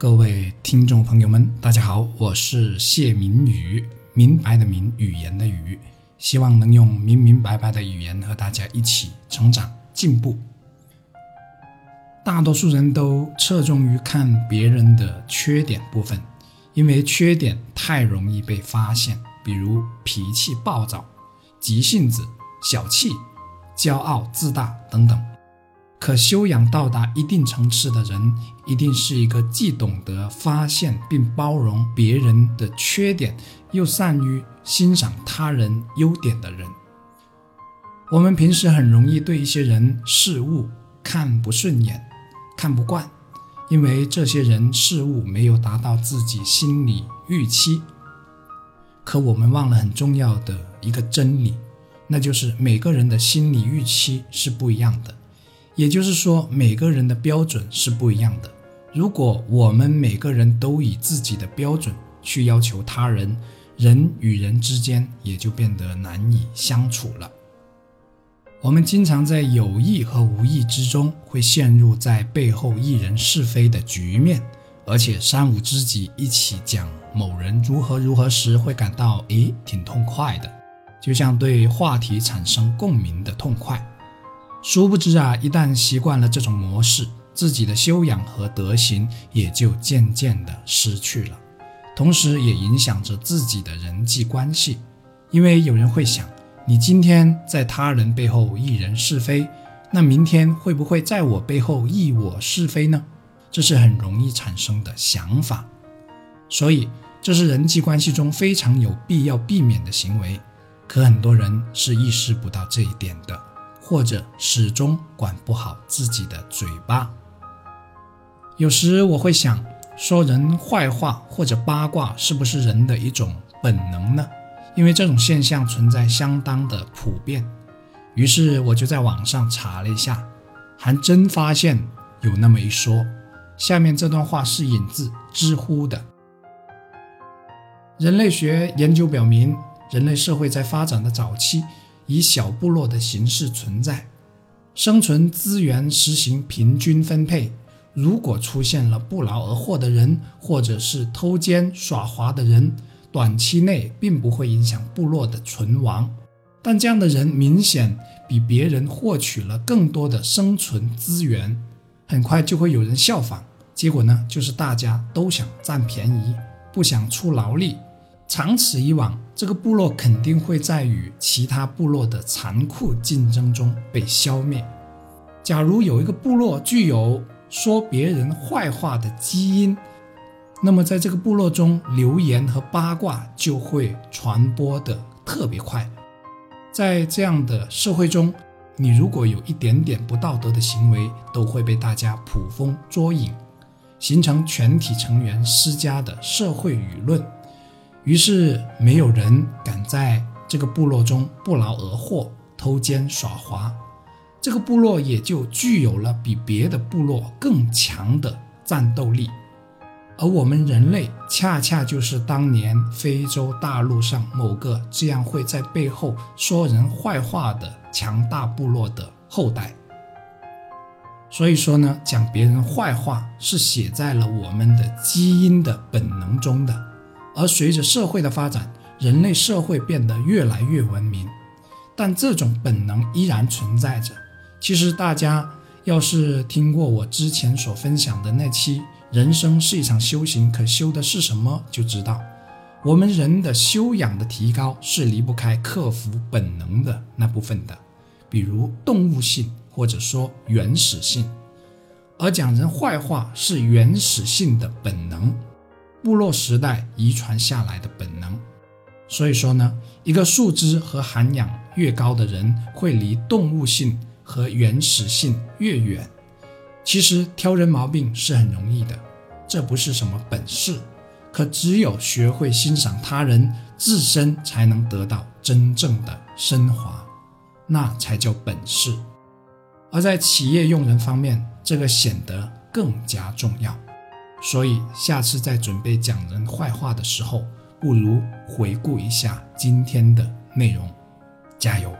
各位听众朋友们，大家好，我是谢明宇，明白的明，语言的语，希望能用明明白白的语言和大家一起成长进步。大多数人都侧重于看别人的缺点部分，因为缺点太容易被发现，比如脾气暴躁、急性子、小气、骄傲自大等等。可修养到达一定层次的人，一定是一个既懂得发现并包容别人的缺点，又善于欣赏他人优点的人。我们平时很容易对一些人事物看不顺眼、看不惯，因为这些人事物没有达到自己心理预期。可我们忘了很重要的一个真理，那就是每个人的心理预期是不一样的。也就是说，每个人的标准是不一样的。如果我们每个人都以自己的标准去要求他人，人与人之间也就变得难以相处了。我们经常在有意和无意之中会陷入在背后议人是非的局面，而且三五知己一起讲某人如何如何时，会感到诶挺痛快的，就像对话题产生共鸣的痛快。殊不知啊，一旦习惯了这种模式，自己的修养和德行也就渐渐的失去了，同时也影响着自己的人际关系。因为有人会想，你今天在他人背后议人是非，那明天会不会在我背后议我是非呢？这是很容易产生的想法。所以，这是人际关系中非常有必要避免的行为。可很多人是意识不到这一点的。或者始终管不好自己的嘴巴。有时我会想，说人坏话或者八卦是不是人的一种本能呢？因为这种现象存在相当的普遍。于是我就在网上查了一下，还真发现有那么一说。下面这段话是引自知乎的。人类学研究表明，人类社会在发展的早期。以小部落的形式存在，生存资源实行平均分配。如果出现了不劳而获的人，或者是偷奸耍滑的人，短期内并不会影响部落的存亡。但这样的人明显比别人获取了更多的生存资源，很快就会有人效仿。结果呢，就是大家都想占便宜，不想出劳力。长此以往，这个部落肯定会在与其他部落的残酷竞争中被消灭。假如有一个部落具有说别人坏话的基因，那么在这个部落中，流言和八卦就会传播的特别快。在这样的社会中，你如果有一点点不道德的行为，都会被大家捕风捉影，形成全体成员施加的社会舆论。于是，没有人敢在这个部落中不劳而获、偷奸耍滑，这个部落也就具有了比别的部落更强的战斗力。而我们人类，恰恰就是当年非洲大陆上某个这样会在背后说人坏话的强大部落的后代。所以说呢，讲别人坏话是写在了我们的基因的本能中的。而随着社会的发展，人类社会变得越来越文明，但这种本能依然存在着。其实大家要是听过我之前所分享的那期《人生是一场修行》，可修的是什么，就知道我们人的修养的提高是离不开克服本能的那部分的，比如动物性或者说原始性，而讲人坏话是原始性的本能。部落时代遗传下来的本能，所以说呢，一个素质和涵养越高的人，会离动物性和原始性越远。其实挑人毛病是很容易的，这不是什么本事，可只有学会欣赏他人，自身才能得到真正的升华，那才叫本事。而在企业用人方面，这个显得更加重要。所以，下次在准备讲人坏话的时候，不如回顾一下今天的内容，加油。